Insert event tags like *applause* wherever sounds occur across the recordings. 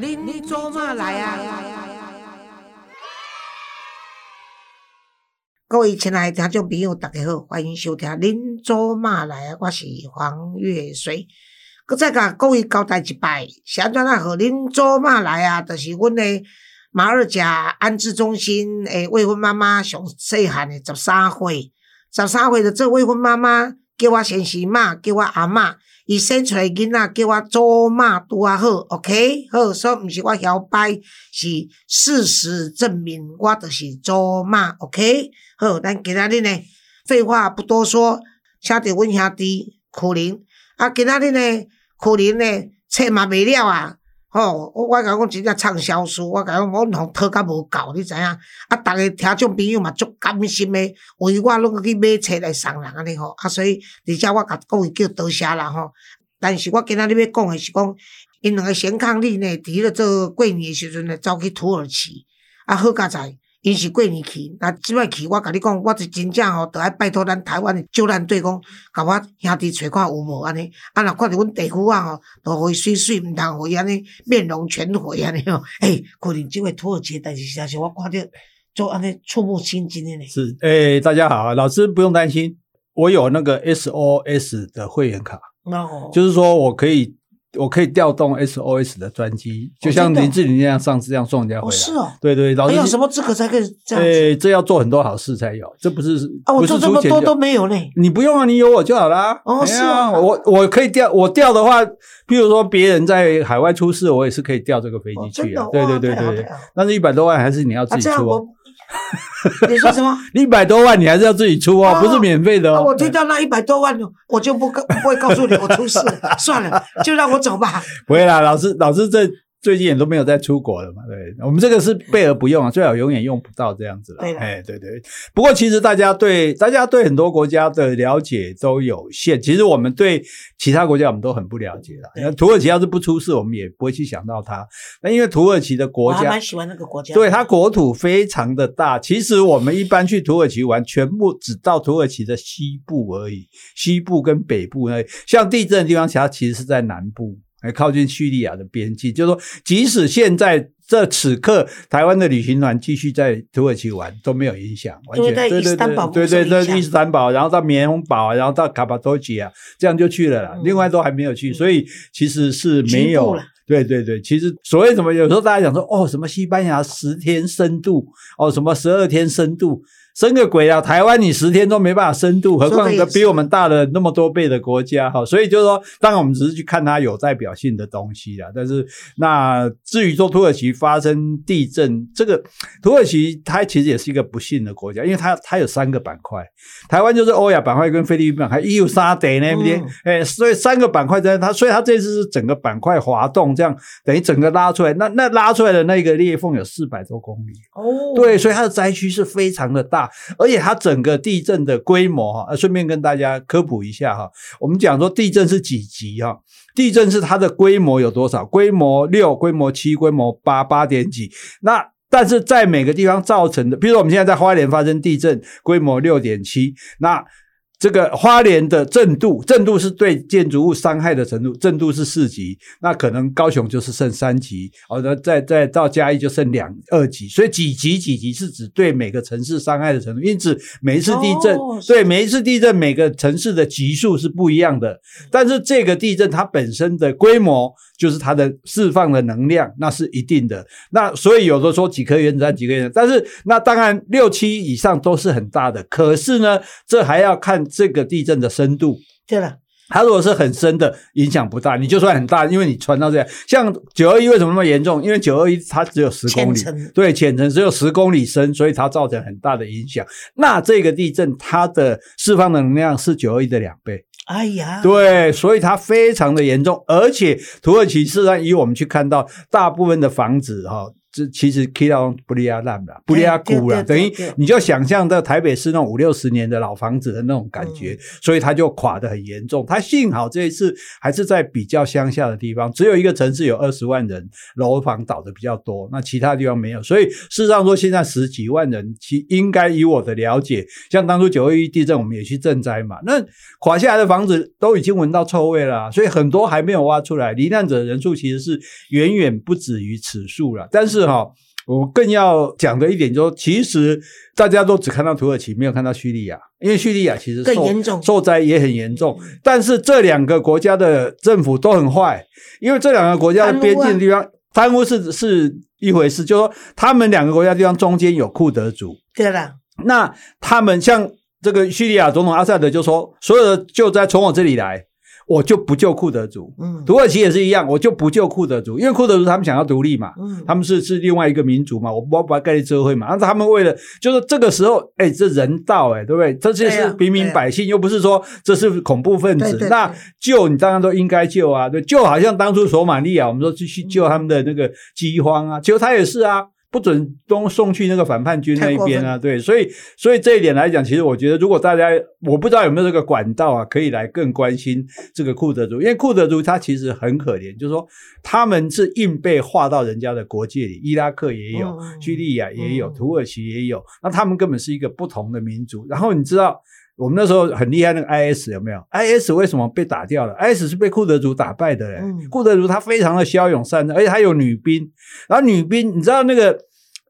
恁做嘛来啊？各位亲爱的听众朋友，大家好，欢迎收听《恁做嘛来啊》，我是黄月水。搁再甲各位交代一摆，是安怎啊？互恁做嘛来啊？就是阮的马二甲安置中心诶，未婚妈妈上细汉的十三岁，十三岁的做未婚妈妈，叫我先生妈，叫我阿嬷。伊生出来囡仔叫我做妈拄啊好，OK？好，所以毋是我摇摆，是事实证明我就是做妈，OK？好，咱今仔日呢，废话不多说，请伫阮兄弟苦林，啊，今仔日呢，苦林呢，册嘛未了啊，吼，我我甲讲真正畅销书，我甲讲我拢讨甲无够，你知影？啊，逐个听众朋友嘛足甘心诶，为我拢去买册来送人安尼吼，啊，所以而且我甲各位叫多谢啦吼。但是我今仔日要讲诶是讲，因两个贤伉俪呢，伫咧做过年诶时阵呢，走去土耳其，啊，好佳哉，因是过年去，那即摆去，我甲你讲，我是真正吼，着爱拜托咱台湾的救难队讲，甲我兄弟找看有无安尼，啊，若看着阮地夫啊吼，都互伊水水，毋通互伊安尼面容全毁安尼吼，诶，可能即位土耳其，但是实是我看着就安尼触目惊心诶呢。是，诶，大家好，老师不用担心，我有那个 SOS 的会员卡。哦，就是说我可以，我可以调动 SOS 的专机，就像林志玲那样上次这样送人家回来。是哦，对对，老师有什么资格才可以这样？对，这要做很多好事才有，这不是啊，我做这么多都没有嘞。你不用啊，你有我就好啦。哦，是啊，我我可以调，我调的话，譬如说别人在海外出事，我也是可以调这个飞机去啊。对对对对，但是一百多万还是你要自己出哦。*laughs* 你说什么？*laughs* 一百多万你还是要自己出哦，不是免费的哦。我听到那一百多万，我就不不会告诉你我出事，*laughs* 算了，就让我走吧。不会啦，老师，老师这。最近也都没有再出国了嘛？对，我们这个是备而不用啊，最好永远用不到这样子了。对，哎，对对。不过其实大家对大家对很多国家的了解都有限，其实我们对其他国家我们都很不了解了。那土耳其要是不出事，我们也不会去想到它。那因为土耳其的国家，我蛮喜欢那个国家，对它国土非常的大。其实我们一般去土耳其玩，全部只到土耳其的西部而已，西部跟北部那像地震的地方，其他其实是在南部。还靠近叙利亚的边境，就是说，即使现在这此刻，台湾的旅行团继续在土耳其玩都没有影响，完全对对对对对对，伊斯坦堡，然后到棉红堡，然后到卡巴多吉亚，这样就去了啦。另外都还没有去，所以其实是没有。对对对，其实所谓什么，有时候大家讲说，哦，什么西班牙十天深度，哦，什么十二天深度。生个鬼啊！台湾你十天都没办法深度，何况一个比我们大了那么多倍的国家哈。所以就是说，当然我们只是去看它有代表性的东西啦。但是那至于说土耳其发生地震，这个土耳其它其实也是一个不幸的国家，因为它它有三个板块，台湾就是欧亚板块跟菲律宾板块，还有沙德那边，哎，所以三个板块在它，所以它这次是整个板块滑动，这样等于整个拉出来，那那拉出来的那个裂缝有四百多公里哦，对，所以它的灾区是非常的大。而且它整个地震的规模哈，顺便跟大家科普一下哈。我们讲说地震是几级哈？地震是它的规模有多少？规模六、规模七、规模八、八点几？那但是在每个地方造成的，比如说我们现在在花莲发生地震，规模六点七，那。这个花莲的震度，震度是对建筑物伤害的程度，震度是四级，那可能高雄就是剩三级，哦，那再再到嘉义就剩两二级，所以几级几级是指对每个城市伤害的程度，因此每一次地震，对每一次地震每个城市的级数是不一样的，但是这个地震它本身的规模。就是它的释放的能量，那是一定的。那所以有的说几颗原子弹，几颗原子，但是那当然六七以上都是很大的。可是呢，这还要看这个地震的深度。对了，它如果是很深的，影响不大。你就算很大，因为你传到这样，像九二一为什么那么严重？因为九二一它只有十公里，对，浅层只有十公里深，所以它造成很大的影响。那这个地震它的释放能量是九二一的两倍。哎呀，对，所以它非常的严重，而且土耳其实上以我们去看到大部分的房子哈，这其实 k 到布利亚烂了，布利亚古了，等于你就想象到台北市那种五六十年的老房子的那种感觉，所以它就垮得很严重。它幸好这一次还是在比较乡下的地方，只有一个城市有二十万人，楼房倒的比较多，那其他地方没有。所以事实上说，现在十几万人，其应该以我的了解，像当初九二一地震，我们也去赈灾嘛，那垮下来的房子都已经闻到臭味了，所以很多还没有挖出来，罹难者人数其实是远远不止于此数了，但是。是哈，我更要讲的一点就是，其实大家都只看到土耳其，没有看到叙利亚，因为叙利亚其实更严重，受灾也很严重。但是这两个国家的政府都很坏，因为这两个国家的边境地方贪污是是一回事，就说他们两个国家地方中间有库德族，对了，那他们像这个叙利亚总统阿萨德就说，所有的救灾从我这里来。我就不救库德族，嗯，土耳其也是一样，我就不救库德族，因为库德族他们想要独立嘛，嗯，他们是是另外一个民族嘛，我不把概率遮会嘛，然后他们为了就是这个时候，哎，这人道哎，对不对？这些是平民百姓，又不是说这是恐怖分子，那救你当然都应该救啊，对，就好像当初索马利亚，我们说去去救他们的那个饥荒啊，其实他也是啊。不准都送去那个反叛军那一边啊！对，所以所以这一点来讲，其实我觉得，如果大家我不知道有没有这个管道啊，可以来更关心这个库德族，因为库德族他其实很可怜，就是说他们是硬被划到人家的国界里，伊拉克也有，叙利亚也有，土耳其也有，那他们根本是一个不同的民族。然后你知道。我们那时候很厉害，那个 IS 有没有？IS 为什么被打掉了？IS 是被库德族打败的。库德族他非常的骁勇善战，而且他有女兵。然后女兵，你知道那个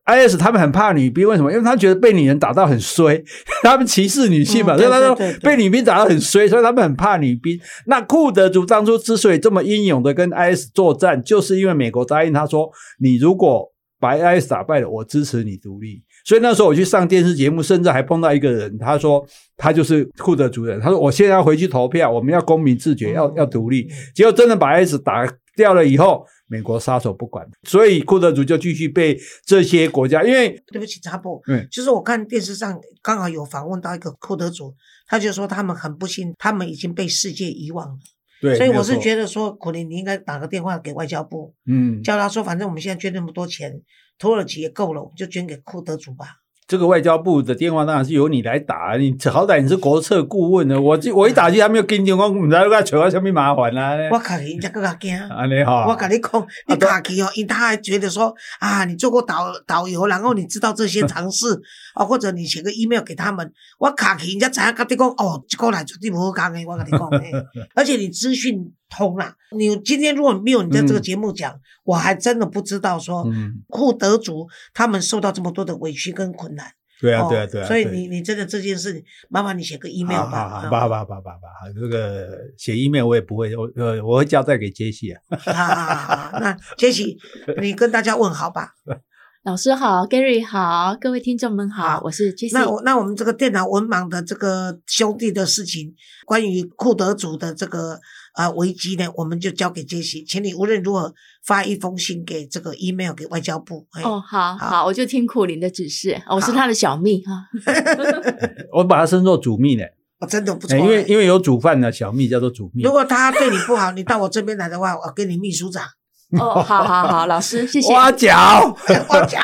IS 他们很怕女兵，为什么？因为他觉得被女人打到很衰，*laughs* 他们歧视女性嘛。所以他说被女兵打到很衰，所以他们很怕女兵。那库德族当初之所以这么英勇的跟 IS 作战，就是因为美国答应他说，你如果把 IS 打败了，我支持你独立。所以那时候我去上电视节目，甚至还碰到一个人，他说他就是库德族人，他说我现在要回去投票，我们要公民自觉，要要独立。结果真的把 S 打掉了以后，美国撒手不管，所以库德族就继续被这些国家。因为对不起查布，嗯，就是我看电视上刚好有访问到一个库德族，他就说他们很不幸，他们已经被世界遗忘了。对，所以我是觉得说，可能你应该打个电话给外交部，嗯，叫他说，反正我们现在捐那么多钱。土耳其也够了，我们就捐给库德族吧。这个外交部的电话当然是由你来打，你好歹你是国策顾问呢。我我一打去，他没有跟你讲，唔知佢找我什么麻烦啦。我卡起，人家更加惊。啊，你好。我跟你讲，你卡起哦，因他还觉得说啊，你做过导导游，然后你知道这些常识 *laughs* 啊，或者你写个 email 给他们。我卡起，人家怎样跟你讲？哦，过来绝对不好讲的。我跟你讲，*laughs* 而且你资讯通啦，你今天如果没有你在这个节目讲，我还真的不知道说库德族他们受到这么多的委屈跟困难。对啊，对啊，对啊。所以你你真的这件事，麻烦你写个 email 吧。好好，好，好，好，好，这个写 email 我也不会，我呃我会交代给杰西啊。好好好，那杰西，你跟大家问好吧。*laughs* 老师好，Gary 好，各位听众们好，我是杰西。那我那我们这个电脑文盲的这个兄弟的事情，关于库德族的这个。啊，危机呢，我们就交给杰西，请你无论如何发一封信给这个 email 给外交部。哦，好好，我就听苦林的指示，我是他的小秘哈。*laughs* *laughs* 我把他升做主秘呢，我真的不错，因为因为有煮饭的小秘叫做主秘。如果他对你不好，你到我这边来的话，我给你秘书长。哦，好好好，老师，*laughs* 谢谢。挖角，*laughs* 挖角，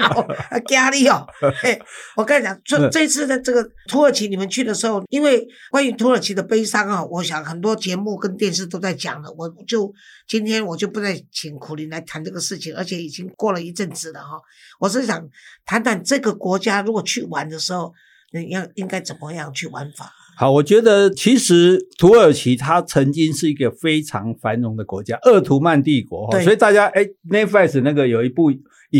压力哦。*laughs* 我跟你讲，这这次的这个土耳其，你们去的时候，因为关于土耳其的悲伤啊，我想很多节目跟电视都在讲了。我就今天我就不再请苦林来谈这个事情，而且已经过了一阵子了哈。我是想谈谈这个国家如果去玩的时候，你要应该怎么样去玩法。好，我觉得其实土耳其它曾经是一个非常繁荣的国家，鄂图曼帝国哈，所以大家哎，Netflix 那个有一部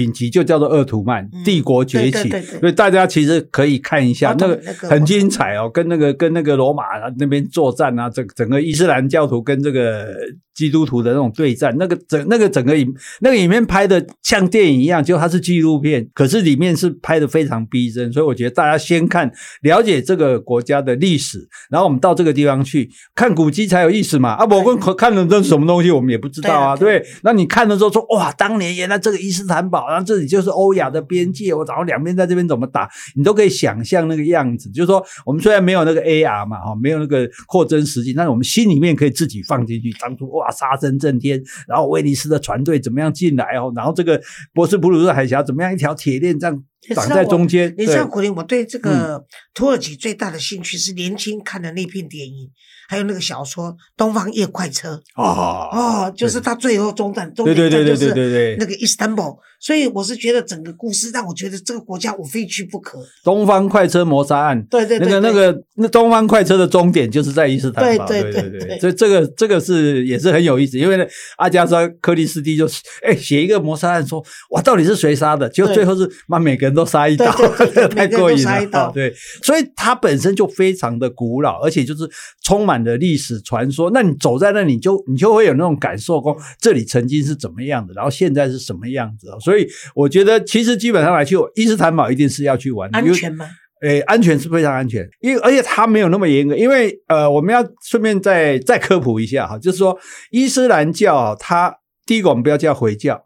影集就叫做《鄂图曼帝国崛起》，所以大家其实可以看一下，那个很精彩哦，跟那个跟那个罗马那边作战啊，整整个伊斯兰教徒跟这个。基督徒的那种对战，那个整那个整个影那个影片拍的像电影一样，就它是纪录片，可是里面是拍的非常逼真，所以我觉得大家先看了解这个国家的历史，然后我们到这个地方去看古迹才有意思嘛。啊，我们看的这是什么东西，我们也不知道啊，对？那你看的时候说哇，当年原来这个伊斯坦堡好，然后这里就是欧亚的边界，我然后两边在这边怎么打，你都可以想象那个样子。就是说，我们虽然没有那个 AR 嘛，哈，没有那个扩增实境，但是我们心里面可以自己放进去，当初哇杀声震天，然后威尼斯的船队怎么样进来哦，然后这个博斯普鲁斯海峡怎么样一条铁链这样。挡在中间。你知道古林，我对这个土耳其最大的兴趣是年轻看的那片电影，还有那个小说《东方夜快车》哦哦，就是他最后终站终点站就是那个伊斯坦堡。所以我是觉得整个故事让我觉得这个国家我非去不可。东方快车谋杀案，对对，那个那个那东方快车的终点就是在伊斯坦堡，对对对对。所以这个这个是也是很有意思，因为呢，阿加莎克里斯蒂就哎写一个谋杀案，说哇到底是谁杀的？结果最后是把每个人都杀一刀，*laughs* 太过瘾了。对，所以它本身就非常的古老，而且就是充满了历史传说。那你走在那里，就你就会有那种感受，说这里曾经是怎么样的，然后现在是什么样子。所以。所以我觉得，其实基本上来去伊斯坦堡一定是要去玩，安全吗？诶，安全是非常安全，因为而且它没有那么严格。因为呃，我们要顺便再再科普一下哈，就是说伊斯兰教它第一个我们不要叫回教。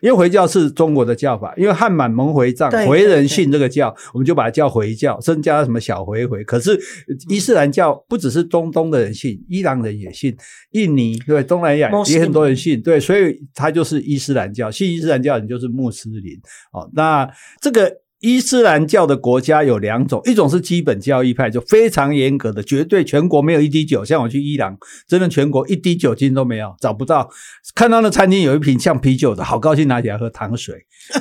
因为回教是中国的教法，因为汉满蒙回藏回人信这个教，我们就把它叫回教，甚至叫什么小回回。可是伊斯兰教不只是中东的人信，伊朗人也信，印尼对东南亚也很多人信，对，所以它就是伊斯兰教。信伊斯兰教人就是穆斯林哦。那这个。伊斯兰教的国家有两种，一种是基本教义派，就非常严格的，绝对全国没有一滴酒。像我去伊朗，真的全国一滴酒精都没有，找不到。看到那餐厅有一瓶像啤酒的，好高兴拿起来喝糖水，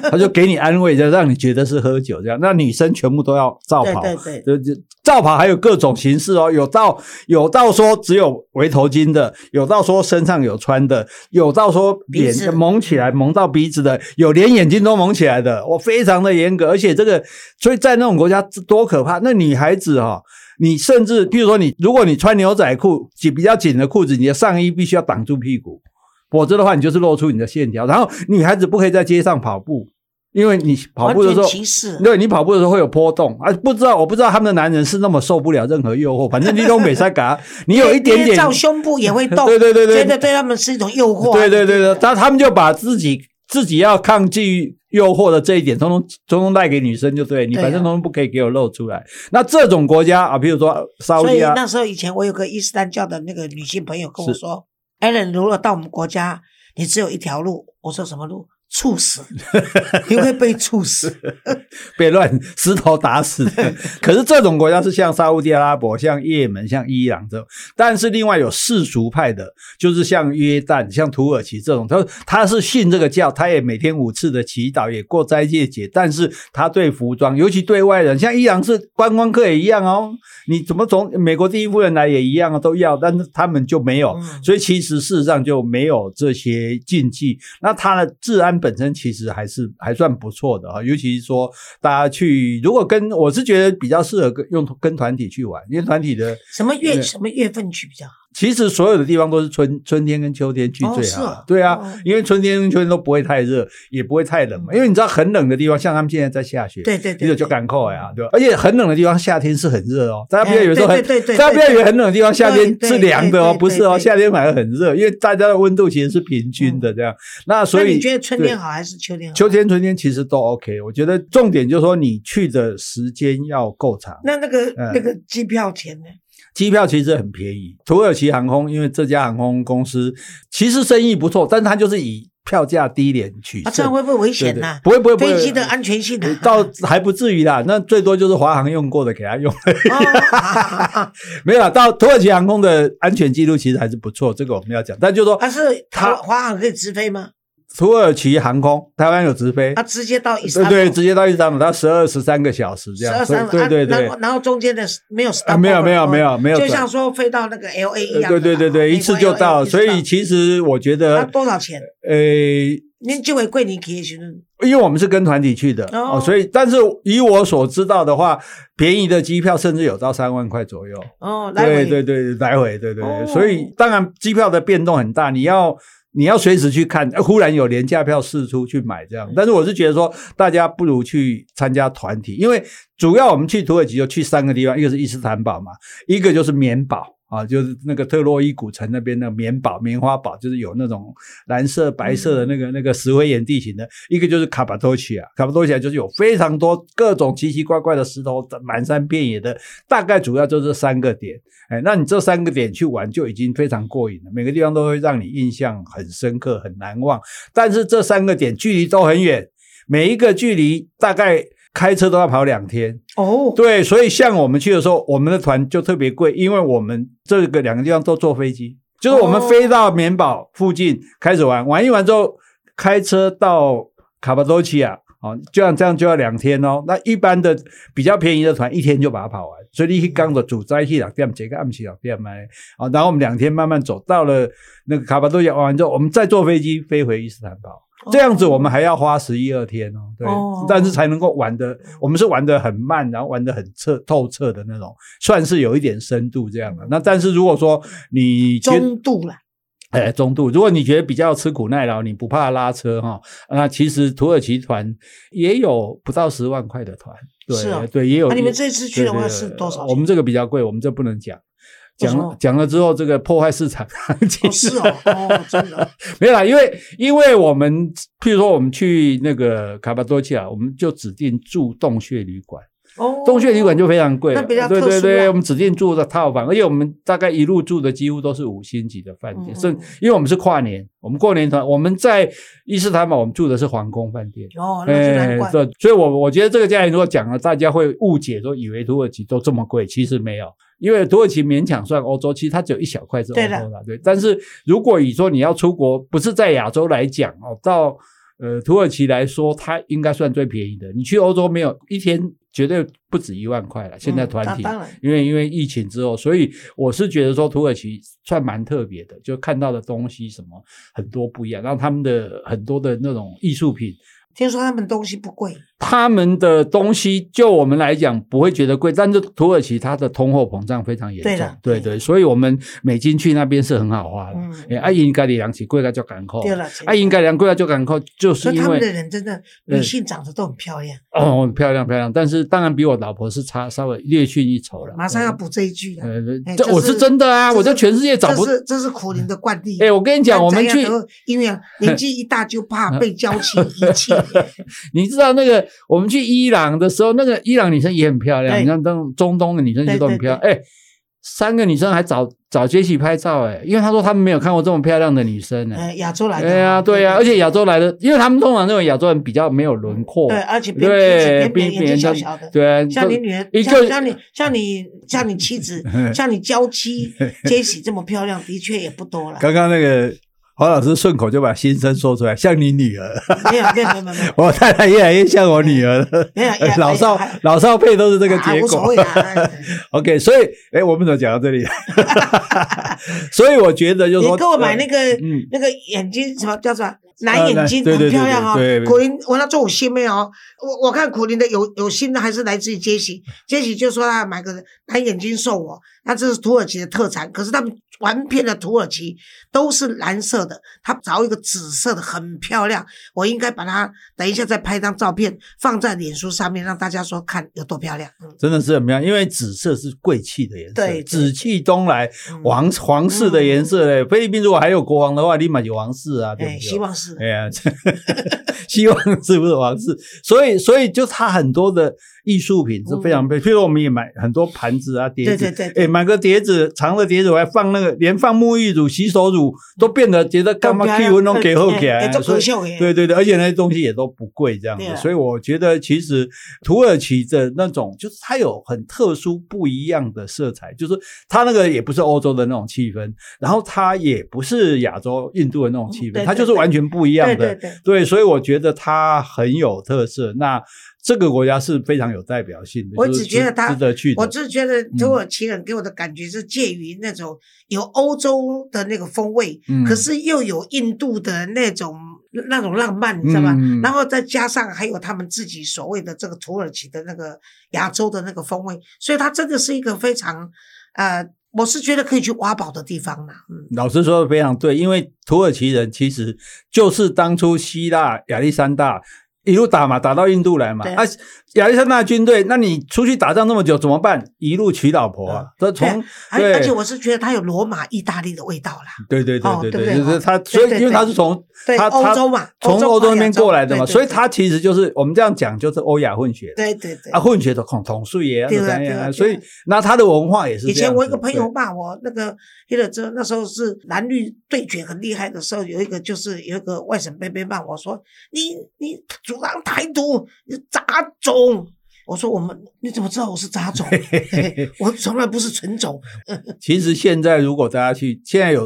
他就给你安慰，就让你觉得是喝酒这样。那女生全部都要罩袍，对对对，罩袍还有各种形式哦，有到有到说只有围头巾的，有到说身上有穿的，有到说脸蒙起来蒙到鼻子的，有连眼睛都蒙起来的，我非常的严格，而且。这个，所以在那种国家多可怕！那女孩子哈，你甚至，比如说你，如果你穿牛仔裤紧比较紧的裤子，你的上衣必须要挡住屁股，否则的话，你就是露出你的线条。然后女孩子不可以在街上跑步，因为你跑步的时候，对，你跑步的时候会有波动啊！不知道，我不知道他们的男人是那么受不了任何诱惑，*laughs* 反正你都美塞嘎，你有一点点照胸部也会动，对对对对，觉得对他们是一种诱惑，对对对对，他他们就把自己。自己要抗拒诱惑的这一点，通通通通带给女生就对，你反正通通不可以给我露出来。那这种国家啊，比如说沙特，所以那时候以前我有个伊斯兰教的那个女性朋友跟我说：“Allen，如果到我们国家，你只有一条路。”我说：“什么路？”处死，*laughs* 你会被猝死，*laughs* 被乱石头打死。可是这种国家是像沙地阿拉伯、像也门、像伊朗这种，但是另外有世俗派的，就是像约旦、像土耳其这种，他他是信这个教，他也每天五次的祈祷，也过斋戒节，但是他对服装，尤其对外人，像伊朗是观光客也一样哦。你怎么从美国第一夫人来也一样啊，都要，但是他们就没有，所以其实事实上就没有这些禁忌。那他的治安。本身其实还是还算不错的啊，尤其是说大家去，如果跟我是觉得比较适合跟用跟团体去玩，因为团体的什么月什么月份去比较好。其实所有的地方都是春春天跟秋天去最好，对啊，因为春天跟秋天都不会太热，也不会太冷嘛。因为你知道很冷的地方，像他们现在在下雪，对对对，就赶扣呀，对吧？而且很冷的地方，夏天是很热哦。大家不要以为说很，大家不要以为很冷的地方夏天是凉的哦，不是哦，夏天反而很热，因为大家的温度其实是平均的这样。那所以你觉得春天好还是秋天好？秋天、春天其实都 OK。我觉得重点就是说你去的时间要够长。那那个那个机票钱呢？机票其实很便宜，土耳其航空因为这家航空公司其实生意不错，但是它就是以票价低廉取胜。这样会不会危险呢？不会不会，飞机的安全性倒还不至于啦。那最多就是华航用过的给他用，*laughs* 没有啦。到土耳其航空的安全记录其实还是不错，这个我们要讲。但就说，它是它华航可以直飞吗？土耳其航空，台湾有直飞，它直接到伊斯坦，对对，直接到伊斯坦堡，它十二十三个小时这样，对对对，然后中间的没有啊，没有没有没有没有，就像说飞到那个 L A 一样，对对对对，一次就到，所以其实我觉得，多少钱？诶，您就会贵，你可以去，因为我们是跟团体去的哦，所以但是以我所知道的话，便宜的机票甚至有到三万块左右。哦，来对对对，来回对对对，所以当然机票的变动很大，你要。你要随时去看，忽然有廉价票试出去买这样，但是我是觉得说，大家不如去参加团体，因为主要我们去土耳其就去三个地方，一个是伊斯坦堡嘛，一个就是棉堡，啊，就是那个特洛伊古城那边的棉堡、棉花堡，就是有那种蓝色、白色的那个那个石灰岩地形的；一个就是卡巴多奇亚，卡巴多奇亚就是有非常多各种奇奇怪怪的石头，满山遍野的。大概主要就这三个点，哎，那你这三个点去玩就已经非常过瘾了，每个地方都会让你印象很深刻、很难忘。但是这三个点距离都很远，每一个距离大概。开车都要跑两天。哦，对，所以像我们去的时候，我们的团就特别贵，因为我们这个两个地方都坐飞机，就是我们飞到棉堡附近开始玩，玩一玩之后开车到卡巴多奇亚，哦，就像这样就要两天哦。那一般的比较便宜的团一天就把它跑完，所以你刚的主灾去两天，这个暗期两天买，啊，然后我们两天慢慢走到了那个卡巴多奇亚玩完之后，我们再坐飞机飞回伊斯坦堡。这样子我们还要花十一二天哦，对，但是才能够玩的，我们是玩的很慢，然后玩的很彻透彻的那种，算是有一点深度这样的。那但是如果说你中度了，哎，中度，如果你觉得比较吃苦耐劳，你不怕拉车哈，那其实土耳其团也有不到十万块的团，对对，也有。那你们这次去的话是多少？我们这个比较贵，我们这不能讲。讲讲了之后，这个破坏市场是哦，哦，真的 *laughs* 没有啦，因为因为我们譬如说我们去那个卡巴多奇亚，我们就指定住洞穴旅馆。哦，洞穴旅馆就非常贵，对对对，我们指定住的套房，而且我们大概一路住的几乎都是五星级的饭店，甚因为我们是跨年，我们过年团我们在伊斯坦堡，我们住的是皇宫饭店。哦，那。所以，我我觉得这个价钱如果讲了，大家会误解，说以为土耳其都这么贵，其实没有。因为土耳其勉强算欧洲，其实它只有一小块是欧洲的，对。但是如果以说你要出国，不是在亚洲来讲哦，到呃土耳其来说，它应该算最便宜的。你去欧洲没有一天绝对不止一万块了。现在团体，因为因为疫情之后，所以我是觉得说土耳其算蛮特别的，就看到的东西什么很多不一样，然后他们的很多的那种艺术品。听说他们东西不贵，他们的东西就我们来讲不会觉得贵，但是土耳其它的通货膨胀非常严重，对对，所以我们美金去那边是很好花的。嗯，啊，应该的两起贵了就赶扣，对了，啊，应该两贵了就赶扣，就是因为他们的人真的女性长得都很漂亮哦，漂亮漂亮，但是当然比我老婆是差稍微略逊一筹了。马上要补这一句了，这我是真的啊，我在全世界找不，这是这是苦林的惯例。哎，我跟你讲，我们去，因为年纪一大就怕被 *laughs* 娇妻遗弃。*laughs* 你知道那个我们去伊朗的时候，那个伊朗女生也很漂亮。你看，东中东的女生其实都很漂亮。哎，三个女生还找找杰西拍照，哎，因为他说他们没有看过这么漂亮的女生。哎，亚洲来的。对呀，对呀，而且亚洲来的，因为他们通常认为亚洲人比较没有轮廓。对，而且对，比眼睛小小的。对，像你女儿，像像你像你像你妻子，*laughs* 像你娇妻杰西这么漂亮，的确也不多了。刚刚那个。黄老师顺口就把心声说出来，像你女儿，没有没有没有，*laughs* 我太太越来越像我女儿了，没有 *laughs* 老少老少配都是这个结果。*laughs* OK，所以哎，我们怎么讲到这里？所以我觉得就是说，你给我买那个那个眼睛什么叫什么？蓝眼睛很漂亮哦，苦林，我那做我新妹哦，我我看苦林的有有新的还是来自于杰西，杰西就说他买个蓝眼睛送我，那这是土耳其的特产，可是他们玩遍了土耳其都是蓝色的，他找一个紫色的很漂亮，我应该把它等一下再拍张照片放在脸书上面，让大家说看有多漂亮。真的是很漂亮，因为紫色是贵气的颜色，对，紫气东来，皇皇室的颜色嘞。菲律宾如果还有国王的话，立马有皇室啊，对希望是。哎呀，*laughs* 希望是不是王室？所以，所以就它很多的艺术品是非常，譬如我们也买很多盘子啊、碟子，对对对，哎，买个碟子，长的碟子，我还放那个，连放沐浴乳、洗手乳都变得觉得干嘛气温都给后起来，对对对，而且那些东西也都不贵，这样子。所以我觉得其实土耳其的那种，就是它有很特殊不一样的色彩，就是它那个也不是欧洲的那种气氛，然后它也不是亚洲、印度的那种气氛，它就是完全不一样。对对对，所以我觉得它很有特色。那这个国家是非常有代表性的。我只觉得它值得去。我只觉得土耳其人给我的感觉是介于那种有欧洲的那个风味，可是又有印度的那种那种浪漫，你知道吗？然后再加上还有他们自己所谓的这个土耳其的那个亚洲的那个风味，所以它真的是一个非常呃。我是觉得可以去挖宝的地方啦。嗯，老师说的非常对，因为土耳其人其实就是当初希腊亚历山大一路打嘛，打到印度来嘛。啊，亚历山大军队，那你出去打仗那么久怎么办？一路娶老婆啊，这从对，而且我是觉得他有罗马意大利的味道啦。对对对对对，就是他，所以因为他是从他欧洲嘛，从欧洲那边过来的嘛，所以他其实就是我们这样讲，就是欧亚混血。对对对，啊，混血的统统帅也是这样，所以那他的文化也是。以前我一个朋友骂我，那个黑了这那时候是蓝绿对决很厉害的时候，有一个就是有一个外省妹妹骂我说：“你你主张台独，你杂种。”我说：“我们你怎么知道我是杂种？*laughs* 我从来不是纯种。*laughs* ”其实现在如果大家去，现在有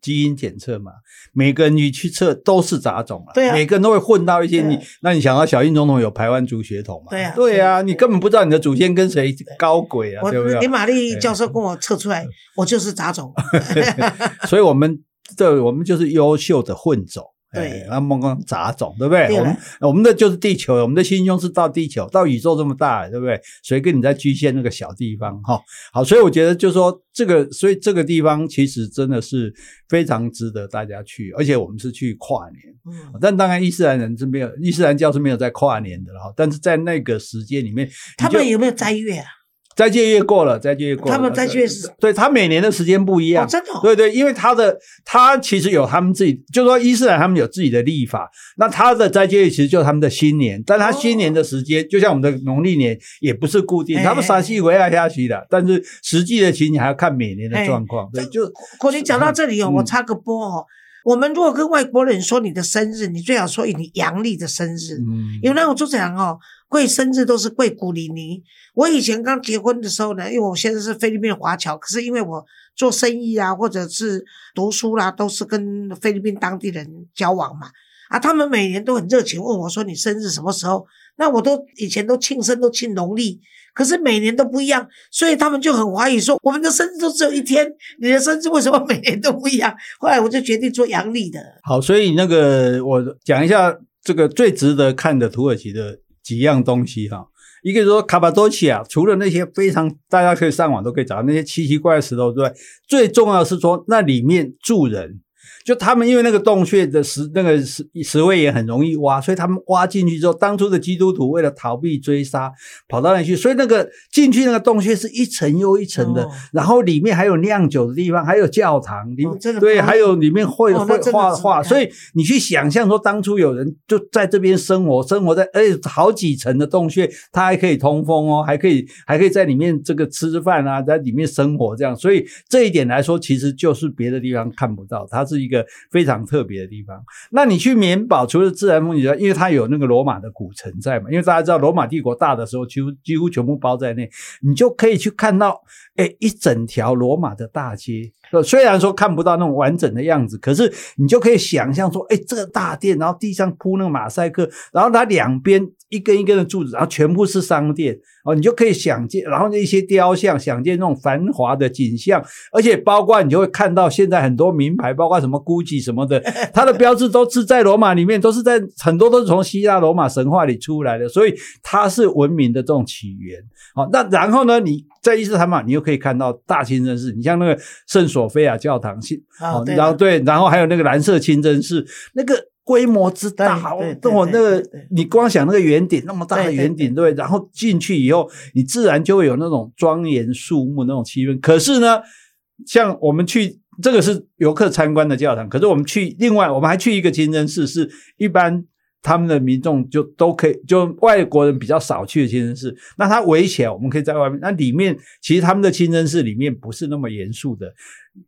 基因检测嘛，每个人你去测都是杂种啊。对啊，每个人都会混到一些你。那你想到小英总统有台湾族血统嘛？对啊，对啊，你根本不知道你的祖先跟谁高轨啊，对不对？林玛丽教授跟我测出来，我就是杂种。*laughs* 所以我们这我们就是优秀的混种。对，那梦光杂种，对不对？我们我们的就是地球，我们的心胸是到地球，到宇宙这么大，对不对？谁跟你在局限那个小地方？哈，好，所以我觉得就是说这个，所以这个地方其实真的是非常值得大家去，而且我们是去跨年，嗯，但当然伊斯兰人是没有，伊斯兰教是没有在跨年的哈，但是在那个时间里面，他们有没有斋月啊？斋戒月过了，斋戒月过了。他们斋戒是，对他每年的时间不一样，真的。对对，因为他的他其实有他们自己，就说伊斯兰他们有自己的历法，那他的斋戒月其实就是他们的新年，但他新年的时间就像我们的农历年也不是固定，他们陕西回来下去的，但是实际的情形还要看每年的状况。对，就可你讲到这里哦，我插个播哦。我们如果跟外国人说你的生日，你最好说你阳历的生日，嗯，因为那我就讲哦，贵生日都是贵古里尼。我以前刚结婚的时候呢，因为我现在是菲律宾华侨，可是因为我做生意啊，或者是读书啦，都是跟菲律宾当地人交往嘛，啊，他们每年都很热情问我说你生日什么时候？那我都以前都庆生都庆农历。可是每年都不一样，所以他们就很怀疑说，我们的生日都只有一天，你的生日为什么每年都不一样？后来我就决定做阳历的。好，所以那个我讲一下这个最值得看的土耳其的几样东西哈。一个说卡巴多奇啊，除了那些非常大家可以上网都可以找到那些奇奇怪怪石头之外，最重要是说那里面住人。就他们因为那个洞穴的石那个石石位也很容易挖，所以他们挖进去之后，当初的基督徒为了逃避追杀，跑到那里去，所以那个进去那个洞穴是一层又一层的，然后里面还有酿酒的地方，还有教堂，里对，还有里面会会画画，所以你去想象说，当初有人就在这边生活，生活在而且好几层的洞穴，它还可以通风哦，还可以还可以在里面这个吃饭啊，在里面生活这样，所以这一点来说，其实就是别的地方看不到，它是一。个非常特别的地方。那你去缅宝，除了自然风景之外，因为它有那个罗马的古城在嘛，因为大家知道罗马帝国大的时候，几乎几乎全部包在内，你就可以去看到，哎，一整条罗马的大街。虽然说看不到那种完整的样子，可是你就可以想象说，哎，这个大殿，然后地上铺那个马赛克，然后它两边一根一根的柱子，然后全部是商店。哦，你就可以想见，然后那些雕像，想见那种繁华的景象，而且包括你就会看到现在很多名牌，包括什么 GUCCI 什么的，*laughs* 它的标志都是在罗马里面，都是在很多都是从希腊罗马神话里出来的，所以它是文明的这种起源。好，那然后呢，你在伊斯坦堡，你又可以看到大清真寺，你像那个圣索菲亚教堂，哦，然后对，然后还有那个蓝色清真寺，那个。规模之大，我那个你光想那个圆顶那么大的圆顶，对，然后进去以后，你自然就会有那种庄严肃穆那种气氛。可是呢，像我们去这个是游客参观的教堂，可是我们去另外我们还去一个清真寺，是一般他们的民众就都可以，就外国人比较少去的清真寺。那它围起来，我们可以在外面。那里面其实他们的清真寺里面不是那么严肃的。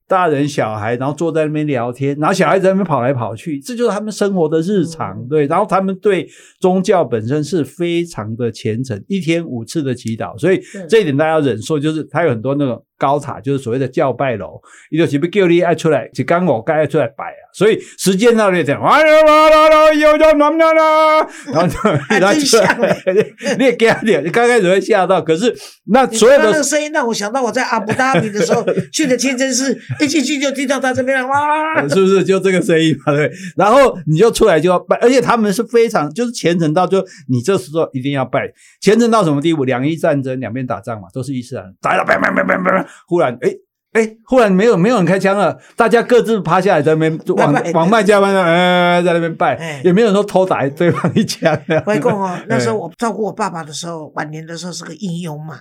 大人小孩，然后坐在那边聊天，然后小孩子在那边跑来跑去，这就是他们生活的日常。对，然后他们对宗教本身是非常的虔诚，一天五次的祈祷，所以这一点大家要忍受。就是他有很多那种高塔，就是所谓的教拜楼，一个是不叫你爱出来，就刚我该出来摆啊。所以时间到了，讲哇啦哇啦啦，又叫暖暖啦，然 *laughs* 后然后就 *laughs* 你也吓掉，你刚开始会吓到，可是那所有的那个声音让我想到我在阿布达比的时候 *laughs* 去的清真寺。一进去就听到他这边哇，*laughs* 是不是就这个声音嘛？对，然后你就出来就要拜，而且他们是非常就是虔诚到就你这时候一定要拜，虔诚到什么地步？两伊战争两边打仗嘛，都是伊斯兰，打到拜拜拜拜拜，忽然哎哎，忽然没有没有人开枪了，大家各自趴下来在那边往往麦家班呃在那边拜，也没有人说偷打对方一枪。外公哦，*laughs* 那时候我照顾我爸爸的时候，晚年的时候是个印佣嘛，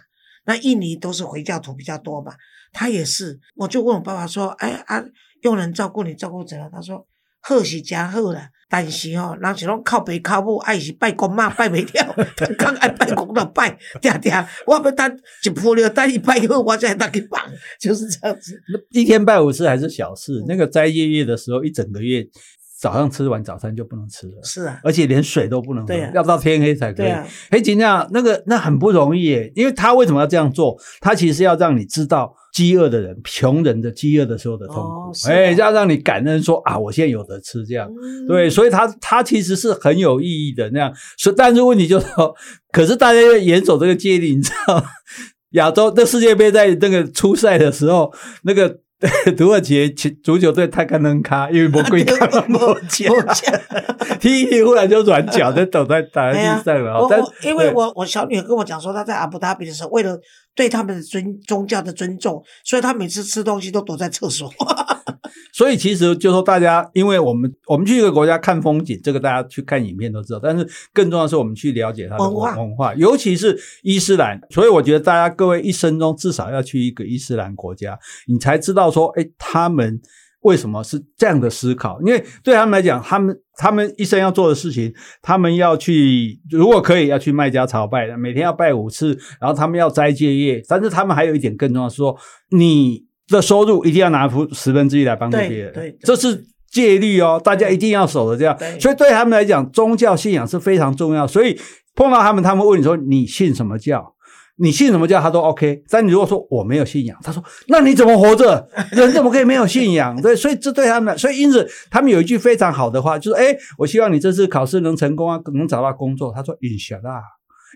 那印尼都是回教徒比较多嘛，他也是，我就问我爸爸说，哎啊，佣人照顾你照顾怎样？他说。好是真好啦，但是哦，人是拢靠北靠母，爱是拜公嘛，拜袂了，*laughs* 刚爱拜公就拜，嗲嗲，我要等一破了，等一拜以后，我再当去绑，*laughs* 就是这样子。一天拜五次还是小事，那个斋月月的时候，一整个月早上吃完早餐就不能吃了，是啊，而且连水都不能喝，要到天黑才可以。啊，黑金那那个那很不容易耶，因为他为什么要这样做？他其实要让你知道。饥饿的人，穷人的饥饿的时候的痛苦，哎，要让你感恩说啊，我现在有得吃，这样对，所以他他其实是很有意义的那样。所但是问题就是说，可是大家要严守这个戒律，你知道，亚洲那世界杯在那个初赛的时候，那个。*laughs* 土耳其足球队太看能卡，因为魔鬼卡 *laughs* 了魔脚，*laughs* 踢一踢忽然就软脚，就倒在倒在地上了。我我因为我我小女儿跟我讲说，她在阿布达比的时候，为了对他们的尊宗教的尊重，所以她每次吃东西都躲在厕所。所以其实就说大家，因为我们我们去一个国家看风景，这个大家去看影片都知道。但是更重要的是，我们去了解它的文化，尤其是伊斯兰。所以我觉得大家各位一生中至少要去一个伊斯兰国家，你才知道说，哎，他们为什么是这样的思考？因为对他们来讲，他们他们一生要做的事情，他们要去，如果可以要去麦加朝拜的，每天要拜五次，然后他们要斋戒业。但是他们还有一点更重要，是说你。的收入一定要拿出十分之一来帮助别人，对，这是戒律哦，大家一定要守的这样。所以对他们来讲，宗教信仰是非常重要。所以碰到他们，他们问你说你信什么教？你信什么教？他都 OK。但你如果说我没有信仰，他说那你怎么活着？*laughs* 人怎么可以没有信仰？对，所以这对他们，所以因此他们有一句非常好的话，就是哎，我希望你这次考试能成功啊，能找到工作。他说印夏拉，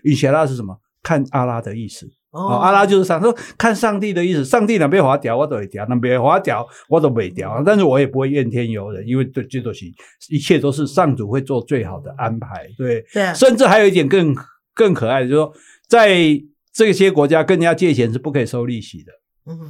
印夏拉是什么？看阿拉的意思。哦，阿拉就是上说看上帝的意思，上帝哪边滑掉我都会掉，那边滑掉我都没掉，但是我也不会怨天尤人，因为这这都是一切都是上主会做最好的安排，对，对，甚至还有一点更更可爱的，就是说在这些国家跟人家借钱是不可以收利息的。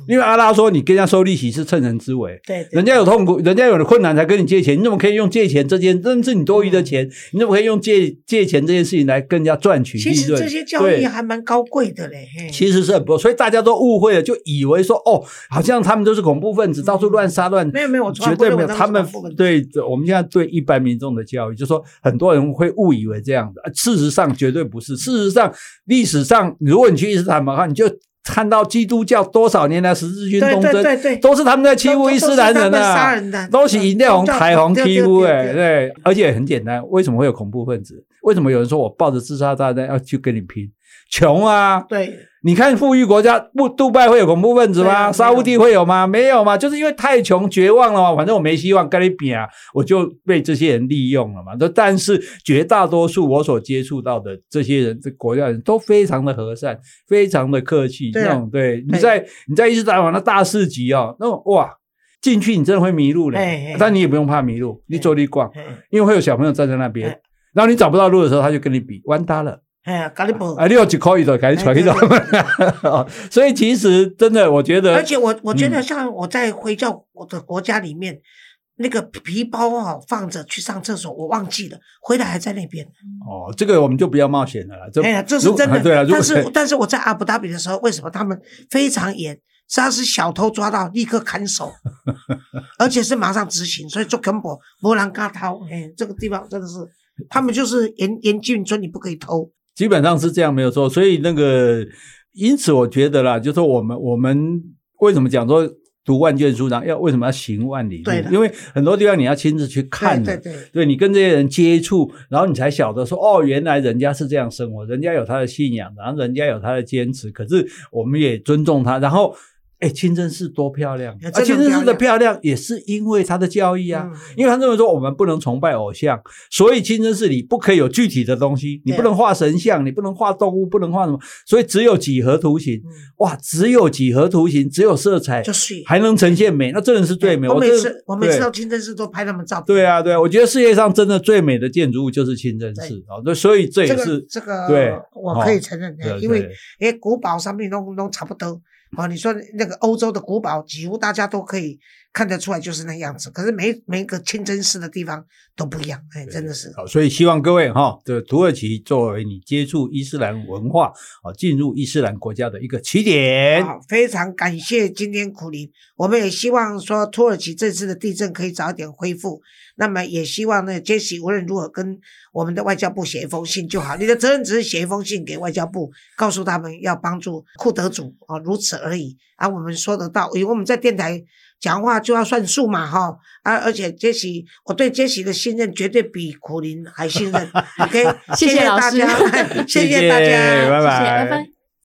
因为阿拉说你跟人家收利息是趁人之危，对，人家有痛苦，人家有了困难才跟你借钱，你怎么可以用借钱这件，这是你多余的钱，你怎么可以用借借钱这件事情来跟人家赚取利润？其实这些教育还蛮高贵的嘞，其实是很不，所以大家都误会了，就以为说哦，好像他们都是恐怖分子，到处乱杀乱，没有没有，绝对没有，他们对我们现在对一般民众的教育，就说很多人会误以为这样的，事实上绝对不是，事实上历史上，如果你去伊斯坦的话，你就。看到基督教多少年来十字军东征，都是他们在欺负伊斯兰人啊，都是以那种台红欺负哎，对，而且很简单，为什么会有恐怖分子？为什么有人说我抱着自杀炸弹要去跟你拼？穷啊，对。你看富裕国家不，杜拜会有恐怖分子吗？沙乌地会有吗？没有嘛，就是因为太穷绝望了嘛。反正我没希望跟你比啊，我就被这些人利用了嘛。但是绝大多数我所接触到的这些人，这国家人都非常的和善，非常的客气。那种对，你在你在伊斯兰王的大市集哦，那种哇，进去你真的会迷路的，但你也不用怕迷路，你走你逛，因为会有小朋友站在那边，然后你找不到路的时候，他就跟你比，完蛋了。哎呀，咖喱啊，你有几块一的，赶紧传一道。所以其实真的，我觉得，而且我我觉得，像我在回教我的国家里面，那个皮包啊放着去上厕所，我忘记了，回来还在那边。哦，这个我们就不要冒险了。哎呀，这是真的。*laughs* 对啊，但是但是我在阿布达比的时候，为什么他们非常严？只要是小偷抓到，立刻砍手，*laughs* 而且是马上执行。所以做根本不能嘎偷。哎，这个地方真的是，他们就是严严禁说你不可以偷。基本上是这样没有错，所以那个，因此我觉得啦，就是我们我们为什么讲说读万卷书，然后要为什么要行万里路？因为很多地方你要亲自去看的，对对，对你跟这些人接触，然后你才晓得说，哦，原来人家是这样生活，人家有他的信仰，然后人家有他的坚持，可是我们也尊重他，然后。哎，清真寺多漂亮！啊，清真寺的漂亮也是因为它的教义啊，因为他认为说我们不能崇拜偶像，所以清真寺里不可以有具体的东西，你不能画神像，你不能画动物，不能画什么，所以只有几何图形。哇，只有几何图形，只有色彩，就是还能呈现美，那真的是最美。我每次我每次到清真寺都拍他们照片。对啊，对啊，我觉得世界上真的最美的建筑物就是清真寺啊，那，所以这也是这个对，我可以承认的，因为哎，古堡上面都都差不多。啊，你说那个欧洲的古堡，几乎大家都可以看得出来就是那样子。可是每每一个清真寺的地方都不一样，哎，真的是。好，所以希望各位哈，这土耳其作为你接触伊斯兰文化啊，进入伊斯兰国家的一个起点。好，非常感谢今天苦林，我们也希望说土耳其这次的地震可以早一点恢复。那么也希望呢，杰西无论如何跟我们的外交部写一封信就好。你的责任只是写一封信给外交部，告诉他们要帮助库德族啊，如此而已。啊，我们说得到，因为我们在电台讲话就要算数嘛，哈。而，而且杰西，我对杰西的信任绝对比苦林还信任。*laughs* OK，*laughs* 谢谢大家，谢谢大家，拜拜拜。